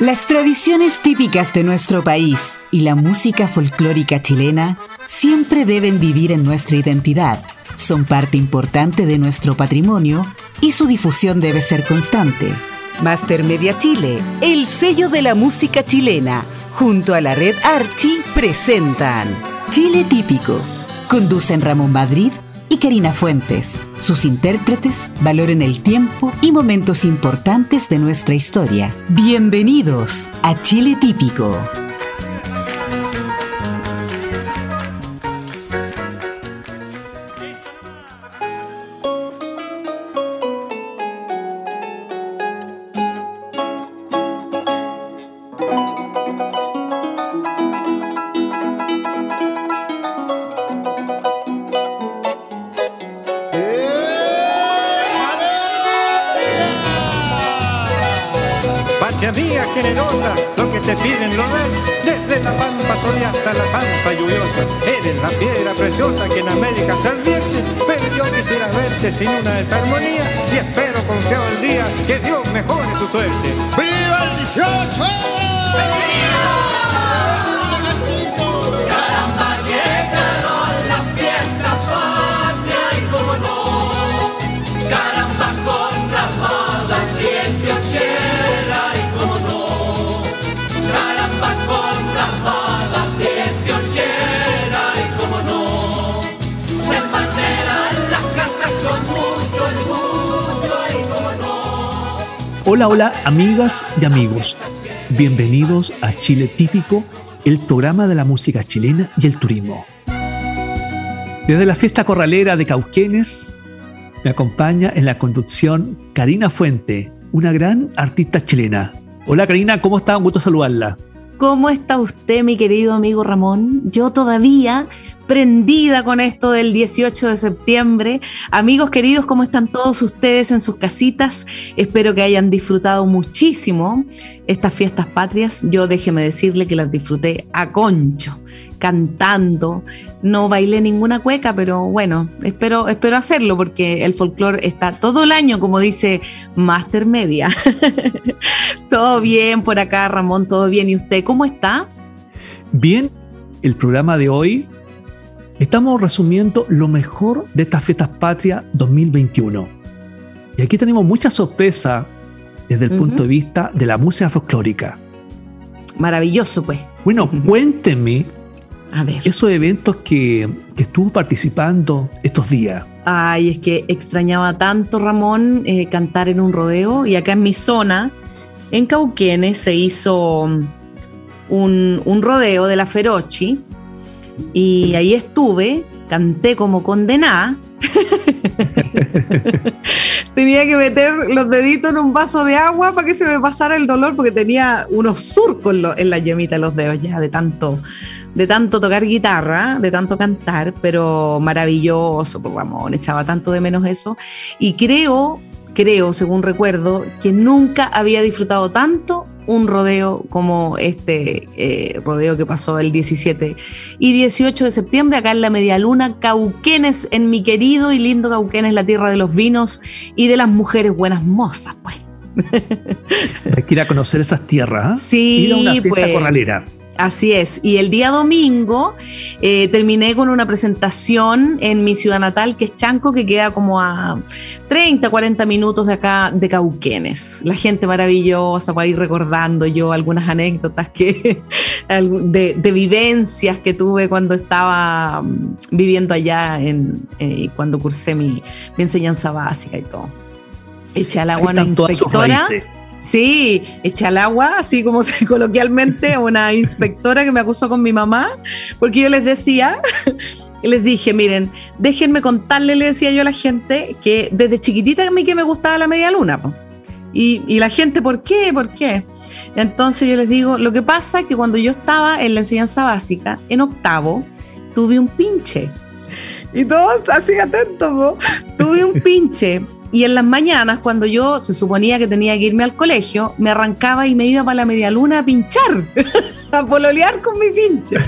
Las tradiciones típicas de nuestro país y la música folclórica chilena siempre deben vivir en nuestra identidad. Son parte importante de nuestro patrimonio y su difusión debe ser constante. Master Media Chile, el sello de la música chilena, junto a la red Archie, presentan Chile Típico. Conducen Ramón Madrid y Karina Fuentes. Sus intérpretes valoren el tiempo y momentos importantes de nuestra historia. Bienvenidos a Chile Típico. Hola, hola, amigas y amigos. Bienvenidos a Chile Típico, el programa de la música chilena y el turismo. Desde la fiesta corralera de Cauquenes, me acompaña en la conducción Karina Fuente, una gran artista chilena. Hola Karina, ¿cómo está? Un gusto saludarla. ¿Cómo está usted, mi querido amigo Ramón? Yo todavía prendida con esto del 18 de septiembre. Amigos queridos, ¿cómo están todos ustedes en sus casitas? Espero que hayan disfrutado muchísimo estas fiestas patrias. Yo déjeme decirle que las disfruté a concho, cantando. No bailé ninguna cueca, pero bueno, espero, espero hacerlo porque el folclore está todo el año, como dice Master Media. todo bien por acá, Ramón, todo bien. ¿Y usted cómo está? Bien, el programa de hoy Estamos resumiendo lo mejor de estas fiestas patrias 2021. Y aquí tenemos mucha sorpresa desde el punto de vista de la música folclórica. Maravilloso, pues. Bueno, cuéntenme a ver. esos eventos que, estuvo participando estos días. Ay, es que extrañaba tanto, Ramón, eh, cantar en un rodeo. Y acá en mi zona, en Cauquenes, se hizo un, un rodeo de la Ferochi y ahí estuve, canté como condenada. tenía que meter los deditos en un vaso de agua para que se me pasara el dolor porque tenía unos surcos en, la yemita de los dedos ya de tanto de tanto tocar guitarra, de tanto cantar, pero maravilloso, pues, Ramón, echaba tanto de menos eso. Y creo, creo, según recuerdo, que nunca había disfrutado tanto un rodeo como este eh, rodeo que pasó el 17 y 18 de septiembre acá en la Media Luna, Cauquenes, en mi querido y lindo Cauquenes, la tierra de los vinos y de las mujeres buenas mozas, pues. Hay que ir a conocer esas tierras. ¿eh? Sí, ir a una fiesta pues. corralera. Así es. Y el día domingo eh, terminé con una presentación en mi ciudad natal, que es Chanco, que queda como a 30, 40 minutos de acá, de Cauquenes. La gente maravillosa, para ir recordando yo algunas anécdotas que, de, vivencias que tuve cuando estaba mm, viviendo allá, en, eh, cuando cursé mi, enseñanza básica y todo. Eché al agua inspectora. Sí, eché al agua, así como coloquialmente, una inspectora que me acusó con mi mamá, porque yo les decía, les dije, miren, déjenme contarle, le decía yo a la gente, que desde chiquitita a mí que me gustaba la media luna. Y, y la gente, ¿por qué? ¿Por qué? Entonces yo les digo, lo que pasa es que cuando yo estaba en la enseñanza básica, en octavo, tuve un pinche. Y todos así atentos, tuve un pinche y en las mañanas, cuando yo se suponía que tenía que irme al colegio, me arrancaba y me iba para la media luna a pinchar, a pololear con mi pinche.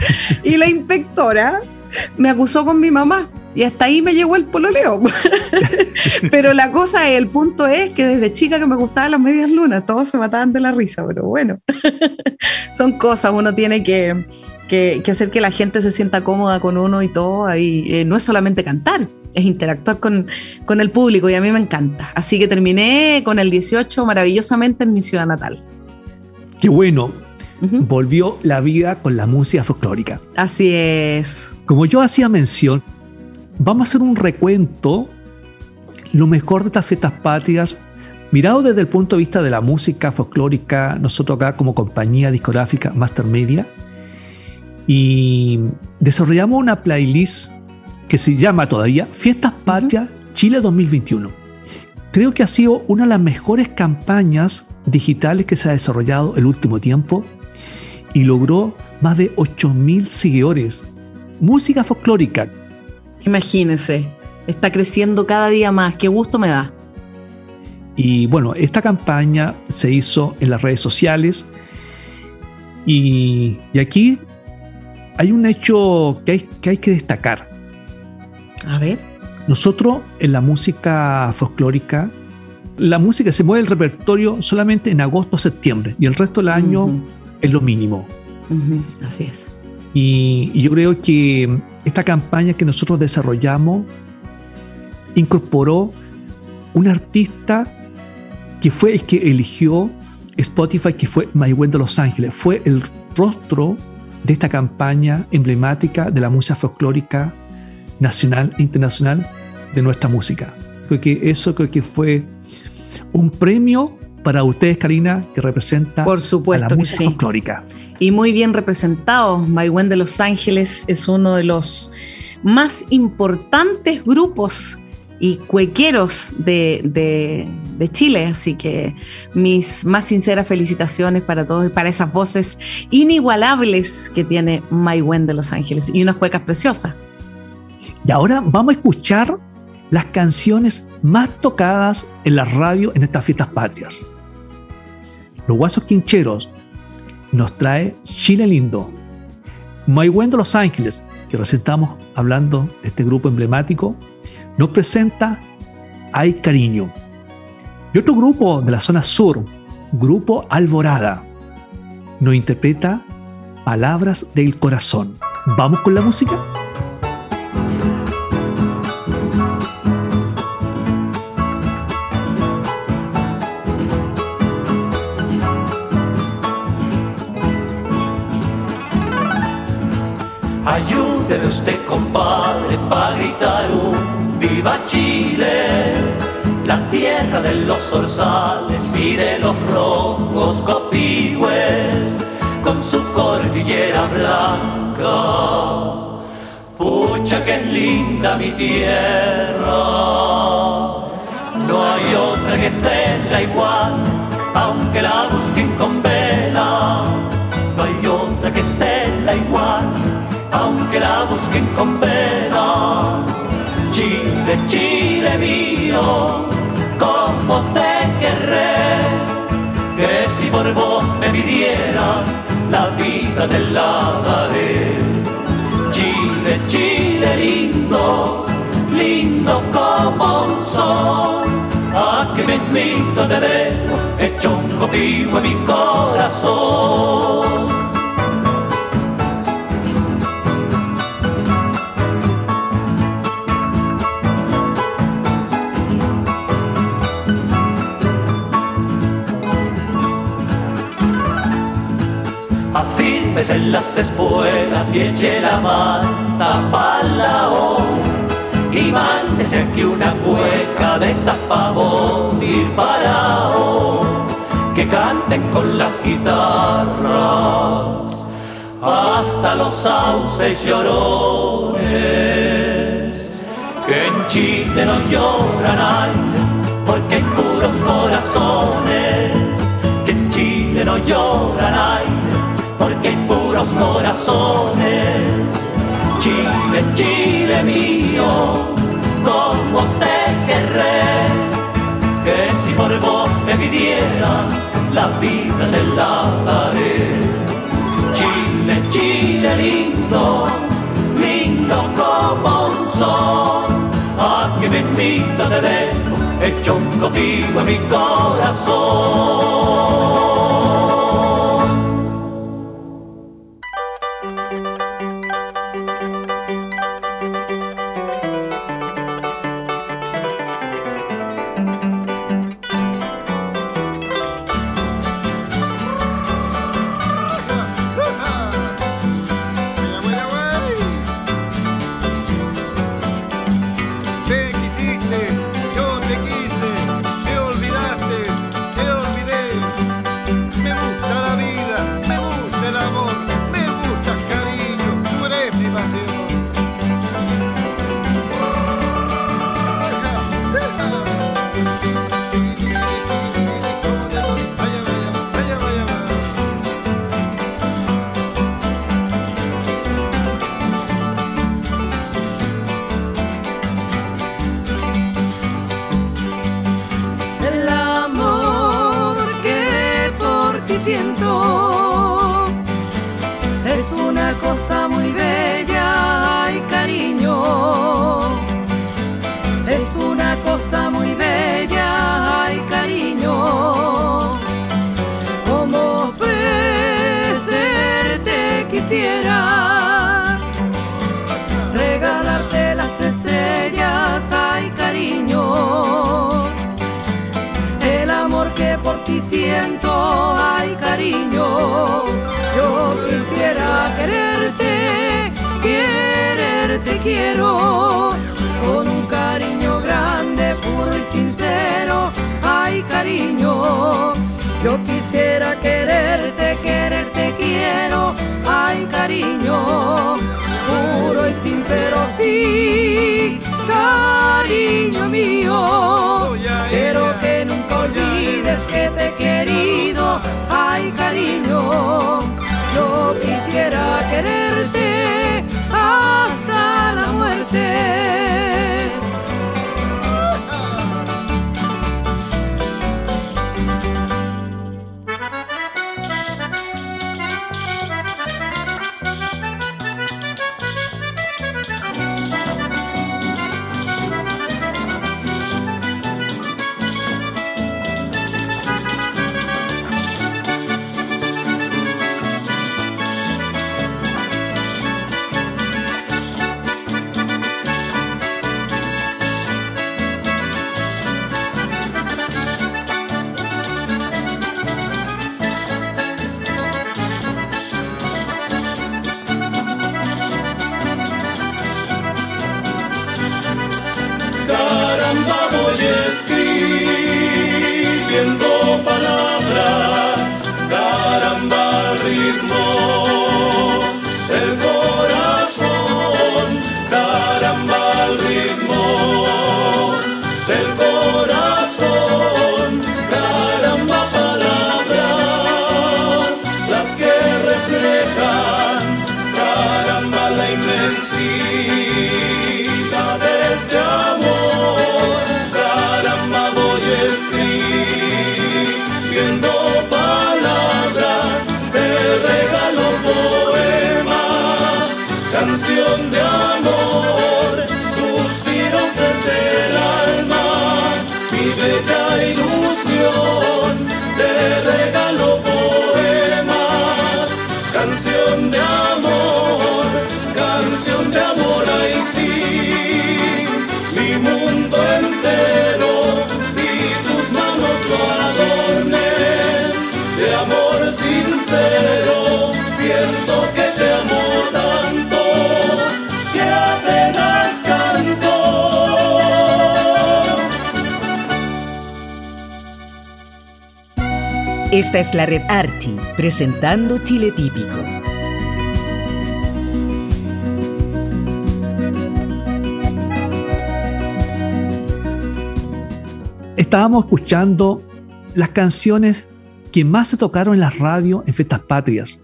Y la inspectora me acusó con mi mamá. Y hasta ahí me llegó el pololeo. pero la cosa, el punto es que desde chica que me gustaban las medias lunas, todos se mataban de la risa, pero bueno, son cosas, uno tiene que, que, hacer que la gente se sienta cómoda con uno y todo, ahí eh, no es solamente cantar, es interactuar con, con el público y a mí me encanta. Así que terminé con el 18 maravillosamente en mi ciudad natal. Qué bueno, volvió la vida con la música folclórica. Así es. Como yo hacía mención, vamos a hacer un recuento, lo mejor de estas fiestas patrias, mirado desde el punto de vista de la música folclórica, nosotros acá como compañía discográfica Master Media, y desarrollamos una playlist que se llama todavía Fiestas Patrias Chile 2021. Creo que ha sido una de las mejores campañas digitales que se ha desarrollado el último tiempo y logró más de 8.000 seguidores. Música folclórica. Imagínense, está creciendo cada día más, qué gusto me da. Y bueno, esta campaña se hizo en las redes sociales y, aquí hay un hecho que hay, que hay que destacar. A ver. Nosotros en la música folclórica, la música se mueve el repertorio solamente en agosto, septiembre y el resto del año es lo mínimo. Así es. Y, yo creo que esta campaña que nosotros desarrollamos incorporó un artista que fue el que eligió Spotify, que fue Maywen de Los Ángeles. Fue el rostro de esta campaña emblemática de la música folclórica nacional e internacional de nuestra música. Creo que eso creo que fue un premio para ustedes, Karina, que representa Por supuesto a la música folclórica. Y muy bien representado. Maywen de Los Ángeles es uno de los más importantes grupos y cuequeros de, Chile. Así que mis más sinceras felicitaciones para todos y para esas voces inigualables que tiene Maywen de Los Ángeles y unas cuecas preciosas. Y ahora vamos a escuchar las canciones más tocadas en la radio en estas fiestas patrias. Los Guasos Quincheros nos trae Chile Lindo. Muy de Los Ángeles, que presentamos hablando de este grupo emblemático, nos presenta Hay Cariño. Y otro grupo de la zona sur, Grupo Alborada, nos interpreta Palabras del Corazón. ¿Vamos con la música? Compadre, para gritar un viva Chile, la tierra de los zorzales y de los rojos copigües, con su cordillera blanca. Pucha que es linda mi tierra, no hay otra que sea igual, aunque la busquen con vela, no hay otra que sea igual aunque la busquen con pena. Chile, Chile mío, como te querré, que si por vos me pidieran la vida te la daré. Chile, Chile lindo, lindo como un sol, a que mismito te dejo hecho un copio en mi corazón. Las espuelas y eche la manta para la y mándese aquí una cueca de zapabón ir parado que canten con las guitarras hasta los sauces llorones que en Chile no lloran aire porque hay puros corazones. Que en Chile no lloran aire puros corazones. Chile, Chile mío, como te querré, que si por vos me pidieran la vida te la daré. Chile, Chile lindo, lindo como un sol, aquí mismito te dejo, hecho un copito en mi corazón. Esta es la red Archi, presentando Chile Típico. Estábamos escuchando las canciones que más se tocaron en las radios en fiestas patrias.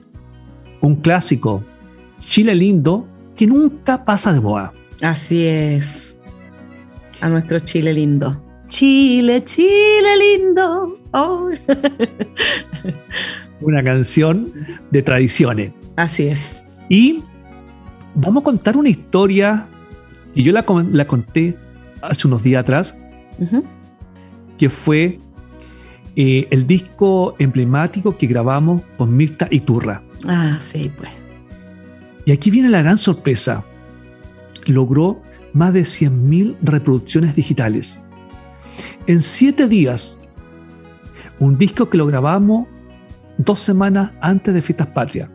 Un clásico, Chile lindo, que nunca pasa de moda. Así es. A nuestro Chile lindo. Chile, Chile lindo. Oh. una canción de tradiciones. Así es. Y vamos a contar una historia que yo la, conté hace unos días atrás, que fue eh, el disco emblemático que grabamos con Mirta Iturra. Ah, sí, pues. Y aquí viene la gran sorpresa. Logró más de 100.000 reproducciones digitales. En siete días, un disco que lo grabamos dos semanas antes de Fiestas Patrias.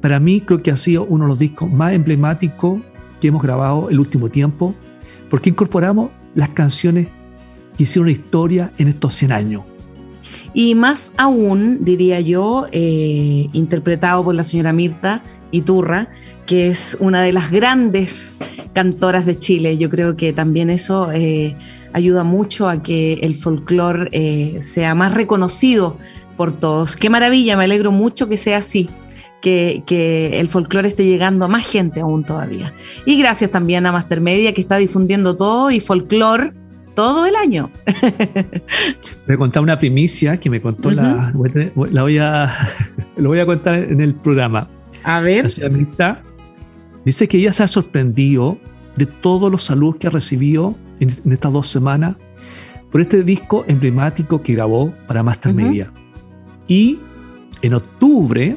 Para mí creo que ha sido uno de los discos más emblemáticos que hemos grabado el último tiempo, porque incorporamos las canciones que hicieron historia en estos 100 años. Y más aún, diría yo, eh, interpretado por la señora Mirta Iturra, que es una de las grandes cantoras de Chile. Yo creo que también eso eh, ayuda mucho a que el folclore eh, sea más reconocido por todos. Qué maravilla, me alegro mucho que sea así. Que, que, el folclore esté llegando a más gente aún todavía. Y gracias también a Master Media que está difundiendo todo y folclore todo el año. voy a contar una primicia que me contó la, la voy a lo voy a contar en el programa. A ver. La dice que ella se ha sorprendido de todos los saludos que ha recibido en, estas dos semanas por este disco emblemático que grabó para Master Media. Y en octubre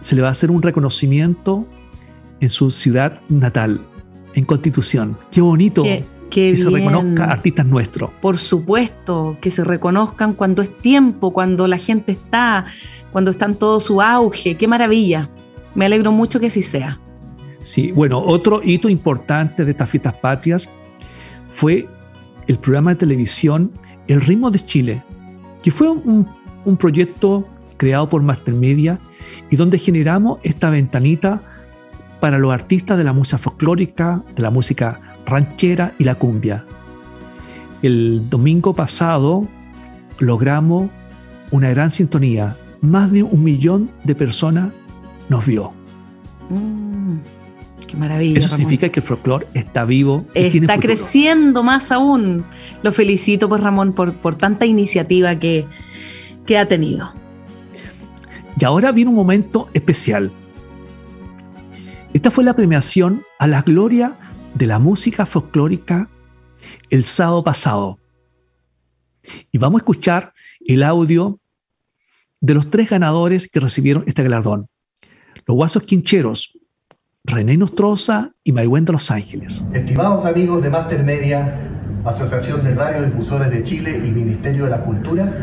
se le va a hacer un reconocimiento en su ciudad natal, en Constitución. Qué bonito. que se reconozca artistas nuestros. Por supuesto, que se reconozcan cuando es tiempo, cuando la gente está, cuando está en todo su auge. Qué maravilla. Me alegro mucho que así sea. Sí, bueno, otro hito importante de estas fiestas patrias fue el programa de televisión El ritmo de Chile, que fue un, proyecto creado por Mastermedia y donde generamos esta ventanita para los artistas de la música folclórica, de la música ranchera y la cumbia. El domingo pasado logramos una gran sintonía. Más de un millón de personas nos vio. Mm, qué maravilla. Eso significa que el folclore está vivo. Y está creciendo más aún. Lo felicito, pues Ramón, por, por tanta iniciativa que, que ha tenido. Y ahora viene un momento especial. Esta fue la premiación a la gloria de la música folclórica el sábado pasado. Y vamos a escuchar el audio de los tres ganadores que recibieron este galardón. Los Guasos Quincheros, René Nostroza y Maigüen de Los Ángeles. Estimados amigos de Master Media, Asociación de Radiodifusores de Chile y Ministerio de las Culturas,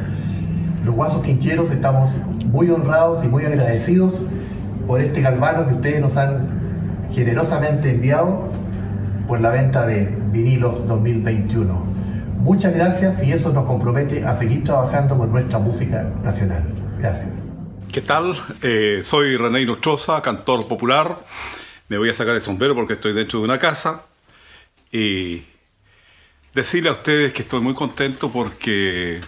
los Guasos Quincheros estamos muy honrados y muy agradecidos por este galvano que ustedes nos han generosamente enviado por la venta de vinilos 2021. Muchas gracias y eso nos compromete a seguir trabajando con nuestra música nacional. Gracias. ¿Qué tal? Eh, soy René Nostroza, cantor popular. Me voy a sacar el sombrero porque estoy dentro de una casa. Y decirle a ustedes que estoy muy contento porque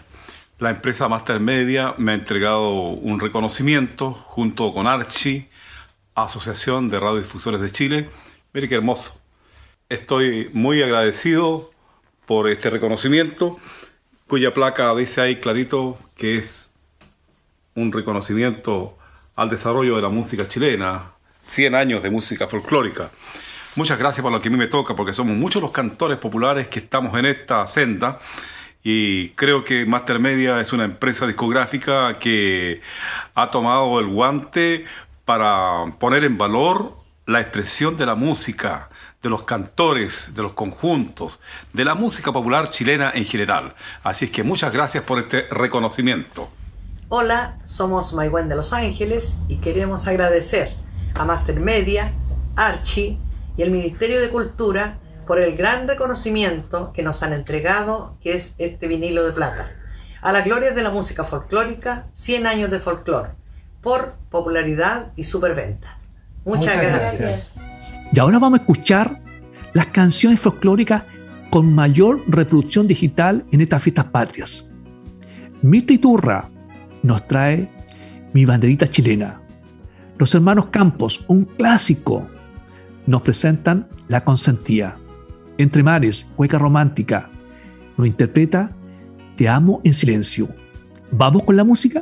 la empresa Master Media me ha entregado un reconocimiento junto con Archi, Asociación de Radiodifusores de Chile. Mire qué hermoso. Estoy muy agradecido por este reconocimiento, cuya placa dice ahí clarito que es un reconocimiento al desarrollo de la música chilena, 100 años de música folclórica. Muchas gracias por lo que a mí me toca, porque somos muchos los cantores populares que estamos en esta senda y creo que Master Media es una empresa discográfica que ha tomado el guante para poner en valor la expresión de la música, de los cantores, de los conjuntos, de la música popular chilena en general. Así es que muchas gracias por este reconocimiento. Hola, somos Maigüen de Los Ángeles y queremos agradecer a Master Media, Archie y el Ministerio de Cultura por el gran reconocimiento que nos han entregado, que es este vinilo de plata. A la gloria de la música folclórica, 100 años de folclore, por popularidad y superventa. Muchas, gracias. Y ahora vamos a escuchar las canciones folclóricas con mayor reproducción digital en estas fiestas patrias. Mirta Iturra nos trae Mi banderita chilena. Los hermanos Campos, un clásico, nos presentan La consentía. Entre mares, hueca romántica, nos interpreta Te amo en silencio. ¿Vamos con la música?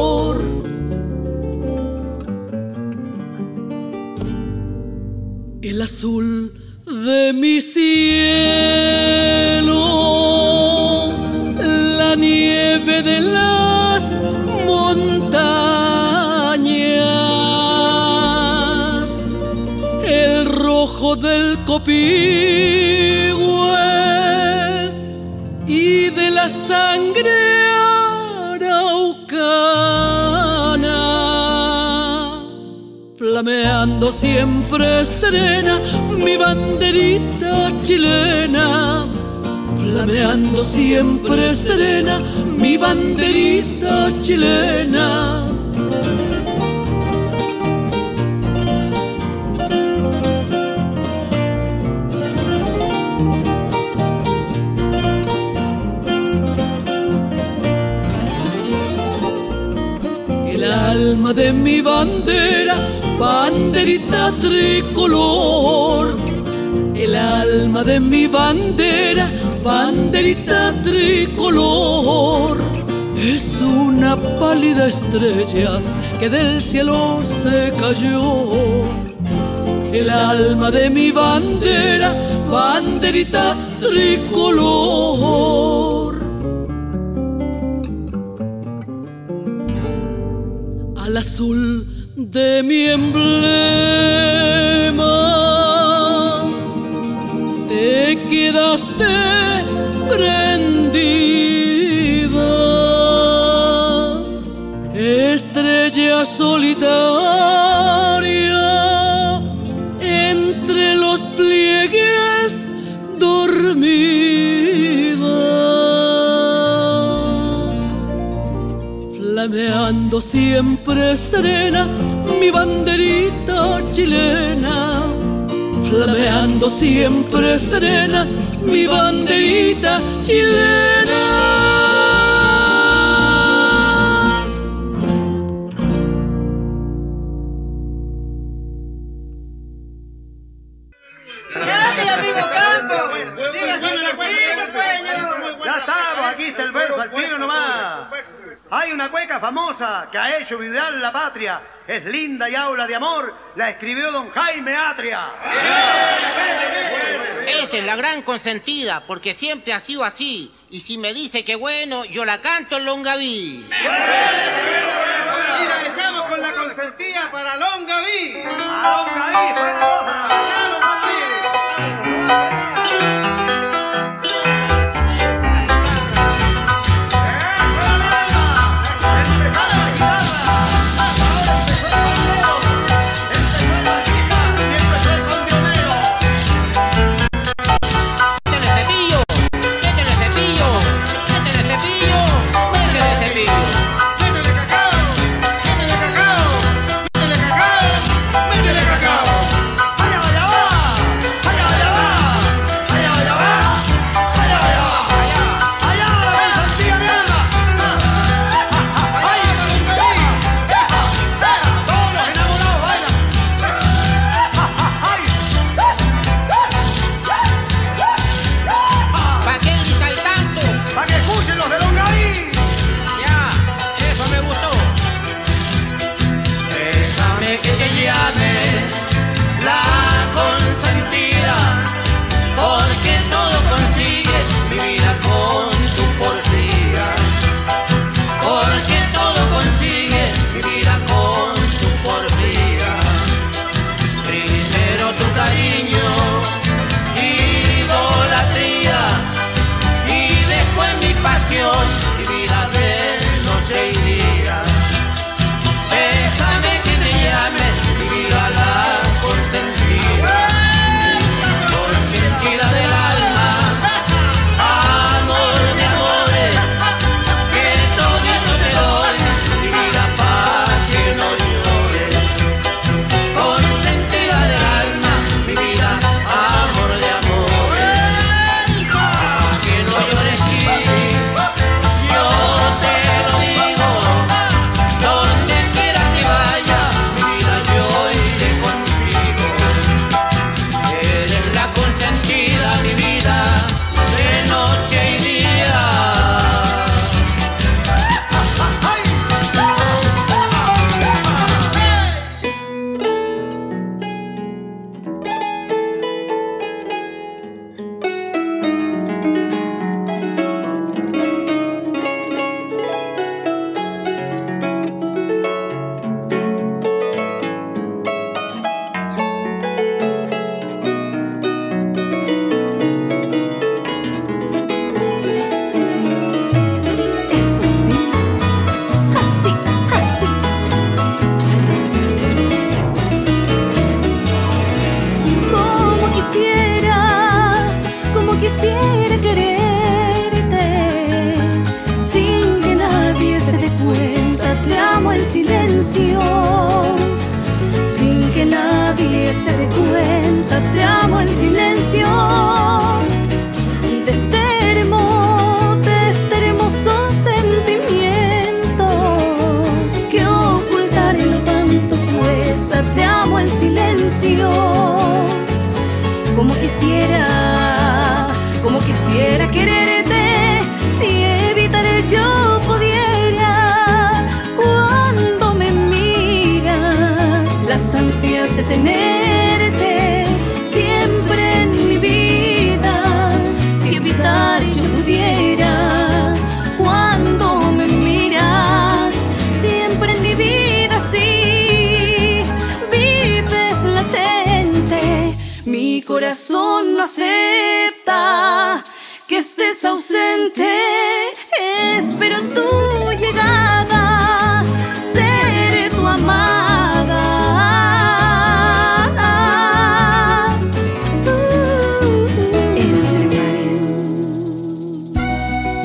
El azul de mi cielo, la nieve de las montañas, el rojo del copihue y de la sangre flameando siempre serena mi banderita chilena, flameando siempre serena mi banderita chilena. El alma de mi bandera banderita tricolor, el alma de mi bandera, banderita tricolor, es una pálida estrella que del cielo se cayó. El alma de mi bandera, banderita tricolor. Al azul de mi emblema. Te quedaste prendida, estrella solitaria entre los pliegues dormida. Flameando siempre serena mi banderita chilena, flameando siempre serena, mi banderita chilena. Que ha hecho vibrar la patria. Es linda y habla de amor. La escribió don Jaime Atria. Esa es la gran consentida, porque siempre ha sido así. Y si me dice que bueno, yo la canto en Longaví. Y la echamos con la consentida para Longaví. A Longaví, para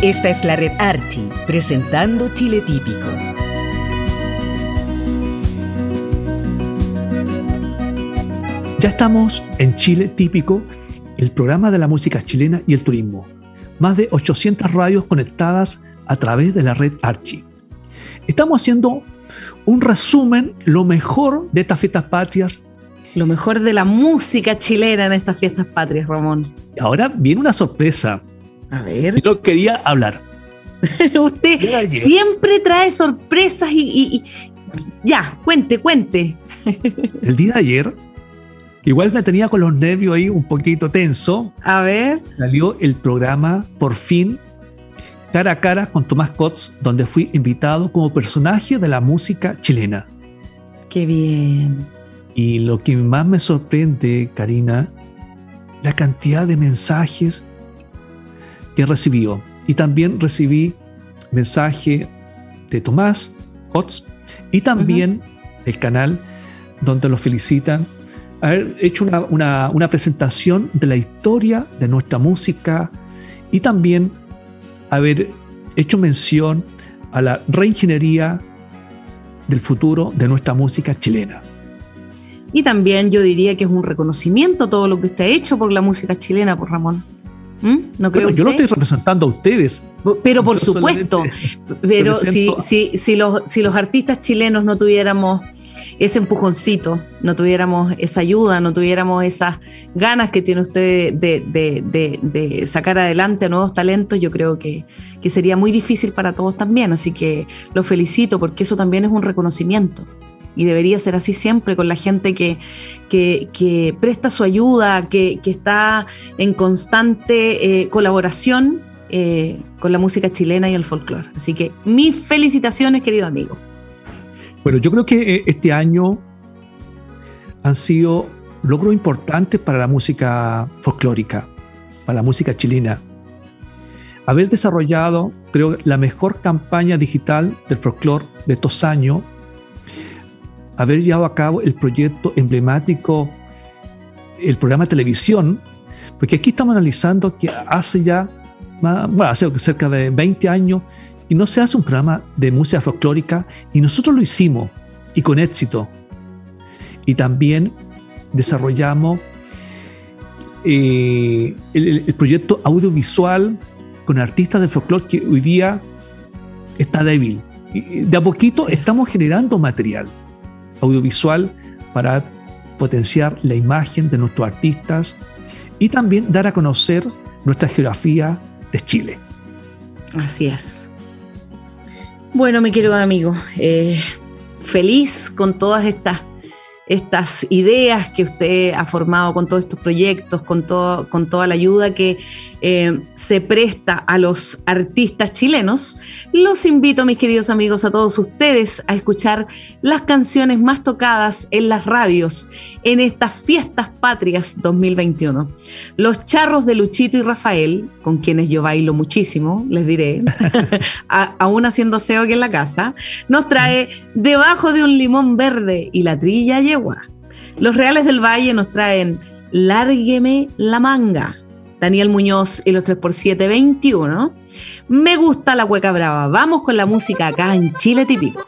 Esta es la red Archie, presentando Chile Típico. Ya estamos en Chile Típico, el programa de la música chilena y el turismo. Más de 800 radios conectadas a través de la red Archie. Estamos haciendo un resumen, lo mejor de estas fiestas patrias. Lo mejor de la música chilena en estas fiestas patrias, Ramón. Ahora viene una sorpresa. A ver. Yo quería hablar. Usted siempre trae sorpresas y, y- y- Ya, cuente, cuente. El día de ayer, igual me tenía con los nervios ahí un poquito tenso. A ver. Salió el programa Por fin, cara a cara con Tomás Cotts, donde fui invitado como personaje de la música chilena. Qué bien. Y lo que más me sorprende, Karina, la cantidad de mensajes que recibió. Y también recibí mensaje de Tomás Cotts y también el canal donde lo felicitan haber hecho una, una- una presentación de la historia de nuestra música y también haber hecho mención a la reingeniería del futuro de nuestra música chilena. Y también yo diría que es un reconocimiento todo lo que usted ha hecho por la música chilena, por Ramón. ¿Mm? ¿No creo Bueno, yo lo estoy representando a ustedes. Pero por Yo supuesto, pero si, si, si, los, si los artistas chilenos no tuviéramos ese empujoncito, no tuviéramos esa ayuda, no tuviéramos esas ganas que tiene usted de, de- de- de sacar adelante a nuevos talentos, yo creo que, que sería muy difícil para todos también. Así que lo felicito porque eso también es un reconocimiento. Y debería ser así siempre con la gente que, que, presta su ayuda, que, que está en constante eh, colaboración eh, con la música chilena y el folclore. Así que mis felicitaciones, querido amigo. Bueno, yo creo que eh, este año han sido logros importantes para la música folclórica, para la música chilena. Haber desarrollado, creo, la mejor campaña digital del folclore de estos años, haber llevado a cabo el proyecto emblemático, el programa de televisión, porque aquí estamos analizando que hace ya, bueno, hace cerca de 20 años, y no se hace un programa de música folclórica y nosotros lo hicimos y con éxito. Y también desarrollamos eh, el, el- proyecto audiovisual con artistas de folclore que hoy día está débil. Y de a poquito estamos generando material audiovisual para potenciar la imagen de nuestros artistas y también dar a conocer nuestra geografía de Chile. Así es. Bueno, mi querido amigo, eh, feliz con todas estas, ideas que usted ha formado, con todos estos proyectos, con, con toda la ayuda que eh, se presta a los artistas chilenos. Los invito, mis queridos amigos, a todos ustedes a escuchar las canciones más tocadas en las radios en estas fiestas patrias 2021. Los charros de Luchito y Rafael, con quienes yo bailo muchísimo, les diré, a- aún haciendo aseo aquí en la casa, nos trae Debajo de un limón verde y la trilla yegua. Los Reales del Valle nos traen Lárgueme la manga. Daniel Muñoz y los 3x7 21. Me gusta la cueca brava. Vamos con la música acá en Chile típico.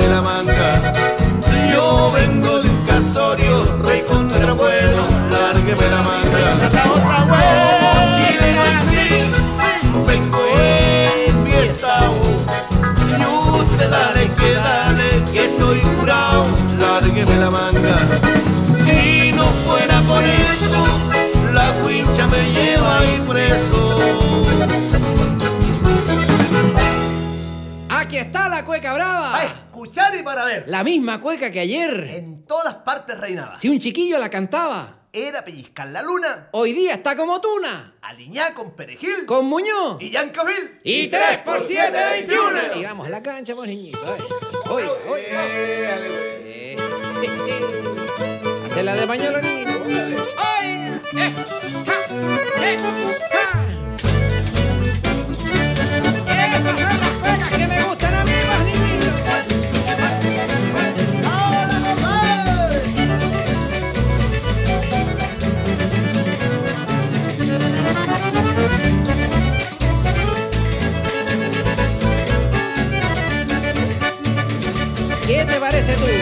de la mano. Para ver. La misma cueca que ayer. En todas partes reinaba. Si un chiquillo la cantaba. Era pellizcar la luna. Hoy día está como tuna. Aliñá con perejil. Con Muñoz. Y Yancavil. Y 3 por 7, 21. Y vamos a la cancha, pues niñito. Oiga, oiga. Eh. Hace la de pañuelo, niñito. ¡Ay! ¡Eh! ¡Ja! ¡Eh! ¡Ja! Parece tú?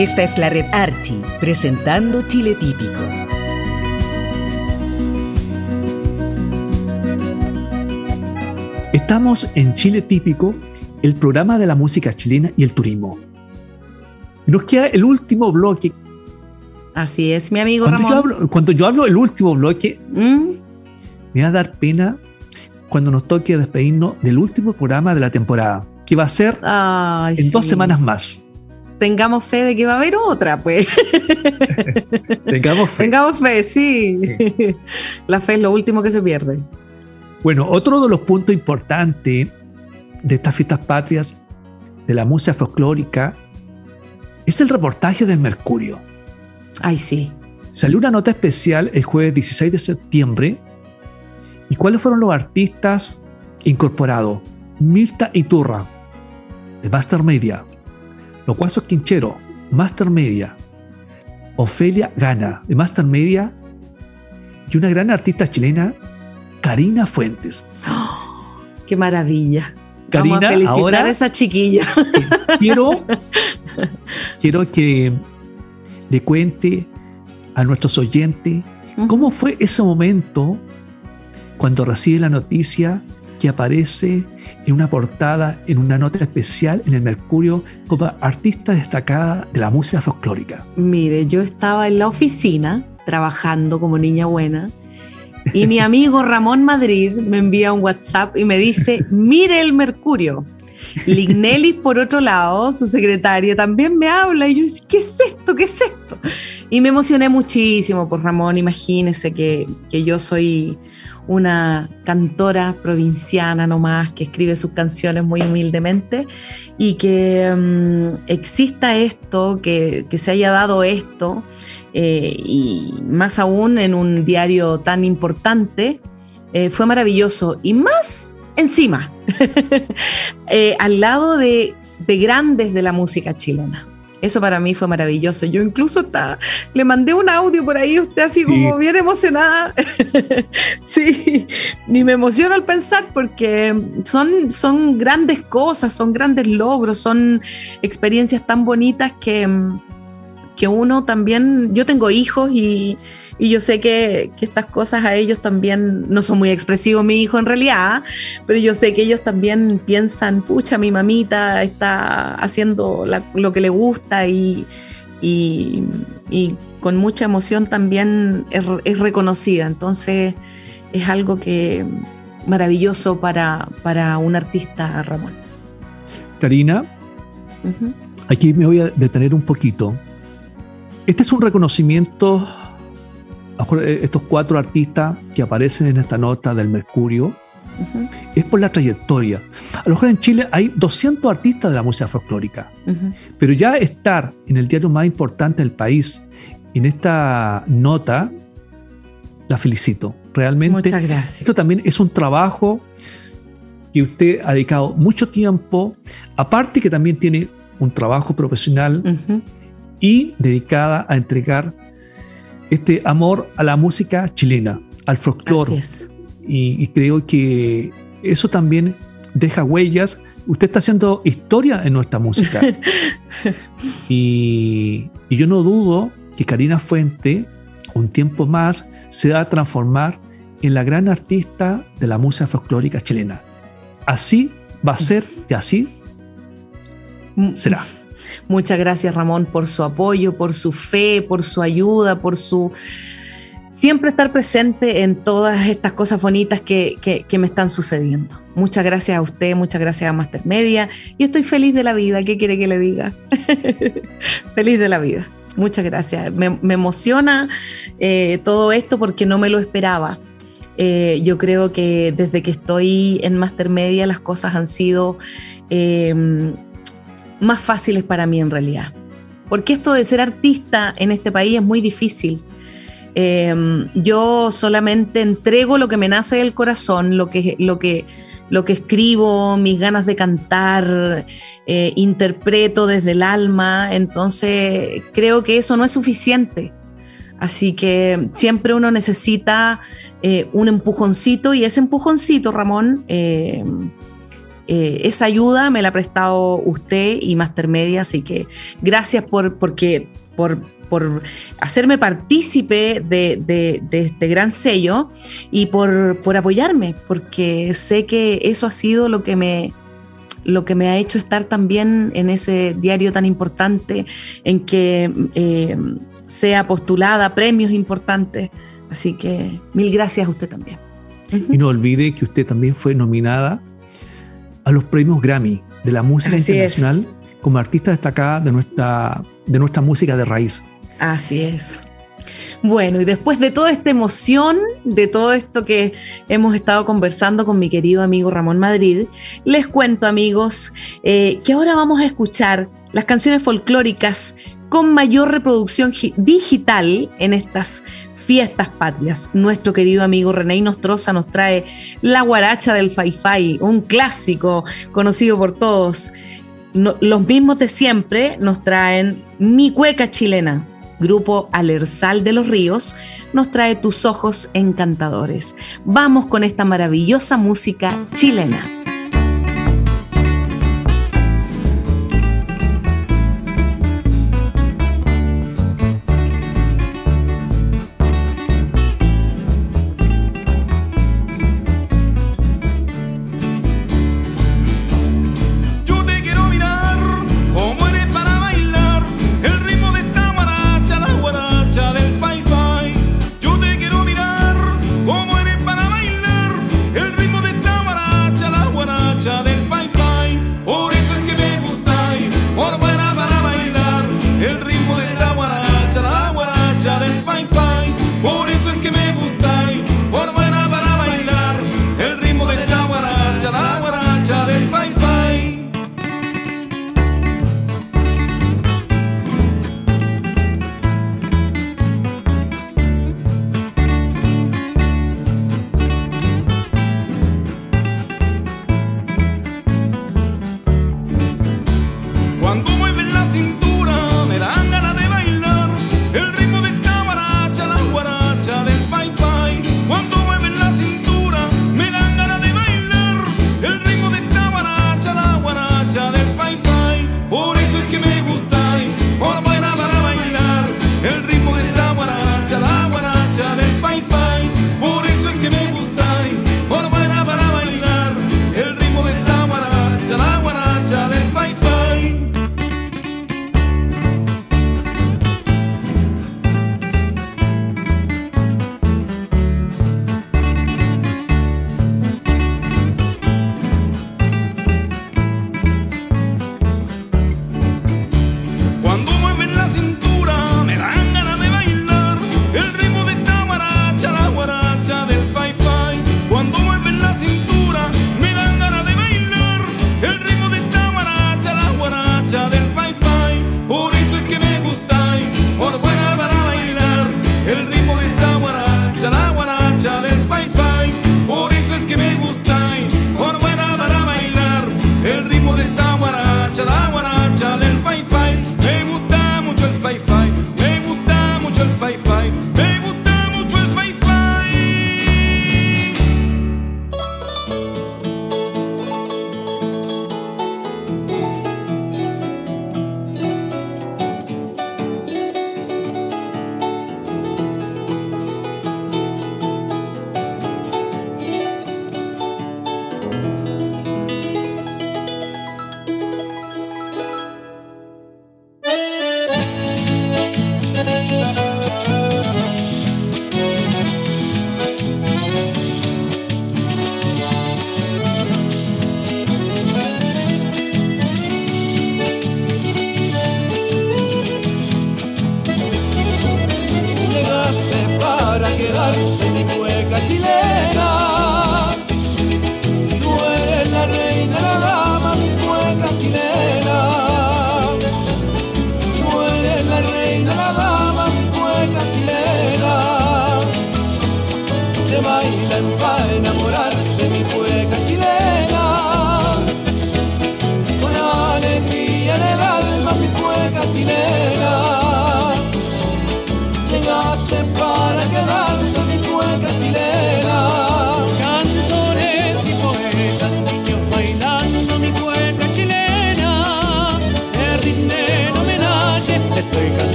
Esta es la red Archie, presentando Chile Típico. Estamos en Chile Típico, el programa de la música chilena y el turismo. Nos queda el último bloque. Así es, mi amigo Cuando yo Ramón. hablo, cuando yo hablo el último bloque, ¿Mm? me va a dar pena cuando nos toque despedirnos del último programa de la temporada, que va a ser Ay, en dos semanas más. Tengamos fe de que va a haber otra, pues. Tengamos fe. Tengamos fe, sí. La fe es lo último que se pierde. Bueno, otro de los puntos importantes de estas fiestas patrias de la música folclórica es el reportaje del Mercurio. Ay, sí. Salió una nota especial el jueves 16 de septiembre. ¿Y cuáles fueron los artistas incorporados? Mirta Iturra, de Master Media. Los Guasos Quinchero, Master Media. Ofelia Gana, de Master Media. Y una gran artista chilena, Karina Fuentes. Qué maravilla. Karina, Vamos a felicitar ahora- a esa chiquilla. quiero, quiero que le cuente a nuestros oyentes cómo fue ese momento cuando recibe la noticia que aparece en una portada, en una nota especial en el Mercurio como artista destacada de la música folclórica. Mire, yo estaba en la oficina trabajando como niña buena Y mi amigo Ramón Madrid me envía un WhatsApp y me dice, mire el Mercurio. Lignelli, por otro lado, su secretaria, también me habla y yo digo, ¿qué es esto? ¿Qué es esto? Y me emocioné muchísimo por Ramón. Imagínese que, que yo soy una cantora provinciana nomás que escribe sus canciones muy humildemente y que mm, exista esto, que, que se haya dado esto eh, y más aún en un diario tan importante, eh, fue maravilloso. Y más encima, eh, al lado de, de grandes de la música chilena. Eso para mí fue maravilloso. Yo incluso hasta le mandé un audio por ahí, usted así como bien emocionada. sí, y me emociono al pensar porque son, son grandes cosas, son grandes logros, son experiencias tan bonitas que, que uno también, yo tengo hijos y, y yo sé que, que, estas cosas a ellos también no son muy expresivos, mi hijo en realidad, pero yo sé que ellos también piensan, pucha, mi mamita está haciendo la, lo que le gusta y, y, y, con mucha emoción también es, es, reconocida. Entonces es algo que maravilloso para, para un artista, Ramón. Karina, uh -huh. aquí me voy a detener un poquito. Este es un reconocimiento estos cuatro artistas que aparecen en esta nota del Mercurio uh -huh. es por la trayectoria. A lo mejor en Chile hay 200 artistas de la música folclórica, uh -huh. pero ya estar en el diario más importante del país, en esta nota, la felicito. Realmente. Muchas gracias. Esto también es un trabajo que usted ha dedicado mucho tiempo, aparte que también tiene un trabajo profesional uh -huh. y dedicada a entregar este amor a la música chilena, al folclore. Y, y, creo que eso también deja huellas. Usted está haciendo historia en nuestra música. y, y, yo no dudo que Karina Fuente, un tiempo más, se va a transformar en la gran artista de la música folclórica chilena. Así va a ser y así será. Muchas gracias Ramón por su apoyo, por su fe, por su ayuda, por su siempre estar presente en todas estas cosas bonitas que, que, me están sucediendo. Muchas gracias a usted, muchas gracias a Master Media y estoy feliz de la vida. ¿Qué quiere que le diga? feliz de la vida. Muchas gracias. Me, me emociona eh, todo esto porque no me lo esperaba. Eh, yo creo que desde que estoy en Master Media las cosas han sido eh, más fáciles para mí en realidad. Porque esto de ser artista en este país es muy difícil. Eh, yo solamente entrego lo que me nace del corazón, lo que, lo que, lo que escribo, mis ganas de cantar, eh, interpreto desde el alma, entonces creo que eso no es suficiente. Así que siempre uno necesita eh, un empujoncito y ese empujoncito, Ramón, eh, esa ayuda me la ha prestado usted y Master Media, así que gracias por, porque, por, por hacerme partícipe de, de, este gran sello y por, por apoyarme, porque sé que eso ha sido lo que me, lo que me ha hecho estar también en ese diario tan importante, en que eh, sea postulada premios importantes. Así que mil gracias a usted también. Y no olvide que usted también fue nominada a los premios Grammy de la música Así internacional es. como artista destacada de nuestra, de nuestra música de raíz. Así es. Bueno, y después de toda esta emoción, de todo esto que hemos estado conversando con mi querido amigo Ramón Madrid, les cuento amigos eh, que ahora vamos a escuchar las canciones folclóricas con mayor reproducción digital en estas fiestas patrias. Nuestro querido amigo René Nostroza nos trae La Guaracha del Fai un clásico conocido por todos. Los mismos de siempre nos traen Mi Cueca Chilena. Grupo Alersal de los Ríos nos trae Tus Ojos Encantadores. Vamos con esta maravillosa música chilena.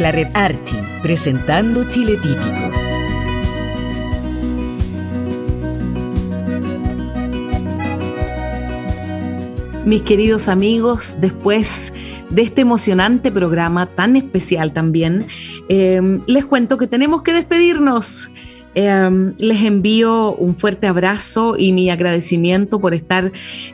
La red Archi, presentando Chile Típico. Mis queridos amigos, después de este emocionante programa tan especial también, eh, les cuento que tenemos que despedirnos. Eh, les envío un fuerte abrazo y mi agradecimiento por estar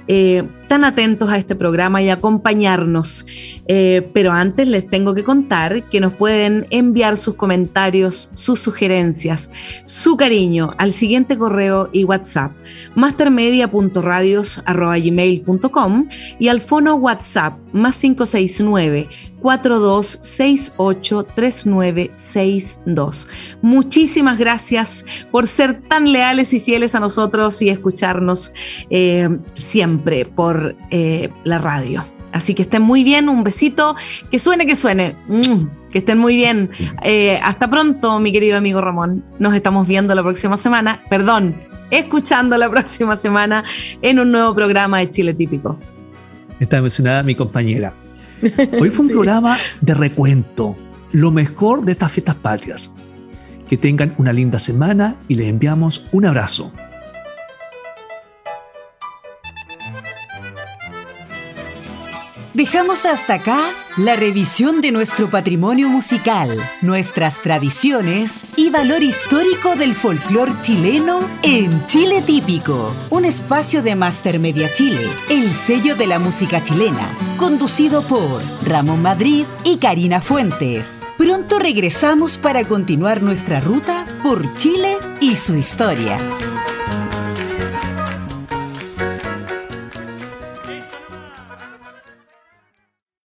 eh, tan atentos a este programa y acompañarnos. Eh, pero antes les tengo que contar que nos pueden enviar sus comentarios, sus sugerencias, su cariño al siguiente correo y WhatsApp mastermedia.radios.gmail.com y al fono WhatsApp más 569 42683962. Muchísimas gracias por ser tan leales y fieles a nosotros y escucharnos eh, siempre por eh, la radio. Así que estén muy bien, un besito, que suene, que suene. Mm, Que estén muy bien. Eh, hasta pronto, mi querido amigo Ramón. Nos estamos viendo la próxima semana, perdón, escuchando la próxima semana en un nuevo programa de Chile Típico. Está emocionada mi compañera. Hoy fue un programa de recuento, lo mejor de estas fiestas patrias. Que tengan una linda semana y les enviamos un abrazo. Dejamos hasta acá la revisión de nuestro patrimonio musical, nuestras tradiciones y valor histórico del folclore chileno en Chile Típico, un espacio de Master Media Chile, el sello de la música chilena, conducido por Ramón Madrid y Karina Fuentes. Pronto regresamos para continuar nuestra ruta por Chile y su historia.